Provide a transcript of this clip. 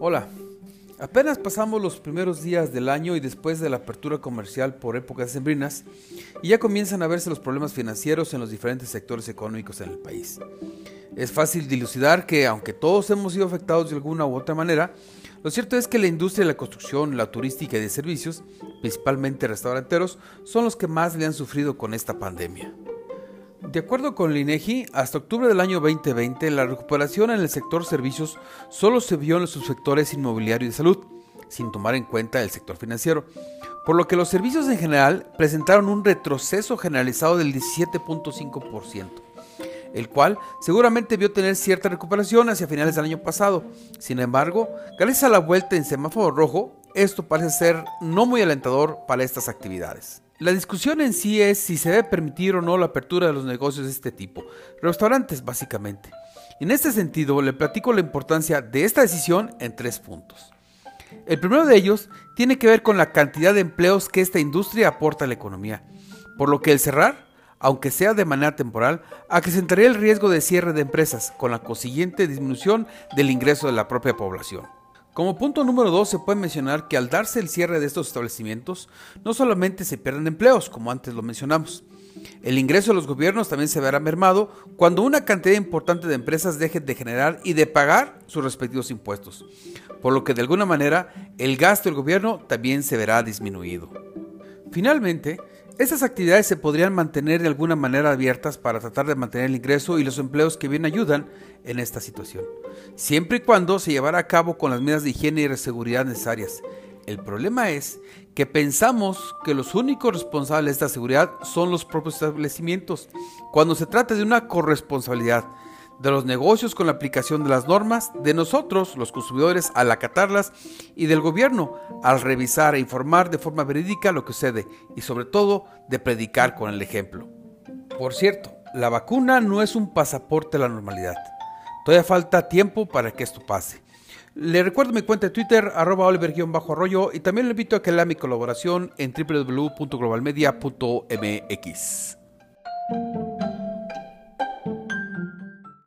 Hola, apenas pasamos los primeros días del año y después de la apertura comercial por épocas sembrinas y ya comienzan a verse los problemas financieros en los diferentes sectores económicos en el país. Es fácil dilucidar que aunque todos hemos sido afectados de alguna u otra manera, lo cierto es que la industria de la construcción, la turística y de servicios, principalmente restauranteros, son los que más le han sufrido con esta pandemia. De acuerdo con el INEGI, hasta octubre del año 2020, la recuperación en el sector servicios solo se vio en los subsectores inmobiliario y de salud, sin tomar en cuenta el sector financiero, por lo que los servicios en general presentaron un retroceso generalizado del 17.5%, el cual seguramente vio tener cierta recuperación hacia finales del año pasado. Sin embargo, gracias a la vuelta en semáforo rojo, esto parece ser no muy alentador para estas actividades. La discusión en sí es si se debe permitir o no la apertura de los negocios de este tipo, restaurantes básicamente. En este sentido, le platico la importancia de esta decisión en tres puntos. El primero de ellos tiene que ver con la cantidad de empleos que esta industria aporta a la economía, por lo que el cerrar, aunque sea de manera temporal, acrecentaría el riesgo de cierre de empresas, con la consiguiente disminución del ingreso de la propia población. Como punto número 2 se puede mencionar que al darse el cierre de estos establecimientos, no solamente se pierden empleos, como antes lo mencionamos, el ingreso de los gobiernos también se verá mermado cuando una cantidad importante de empresas dejen de generar y de pagar sus respectivos impuestos, por lo que de alguna manera el gasto del gobierno también se verá disminuido. Finalmente, estas actividades se podrían mantener de alguna manera abiertas para tratar de mantener el ingreso y los empleos que bien ayudan en esta situación, siempre y cuando se llevara a cabo con las medidas de higiene y de seguridad necesarias. El problema es que pensamos que los únicos responsables de esta seguridad son los propios establecimientos, cuando se trata de una corresponsabilidad de los negocios con la aplicación de las normas, de nosotros, los consumidores, al acatarlas, y del gobierno, al revisar e informar de forma verídica lo que sucede, y sobre todo de predicar con el ejemplo. Por cierto, la vacuna no es un pasaporte a la normalidad. Todavía falta tiempo para que esto pase. Le recuerdo mi cuenta de Twitter, arroba oliver-arroyo, y también le invito a que lea mi colaboración en www.globalmedia.mx.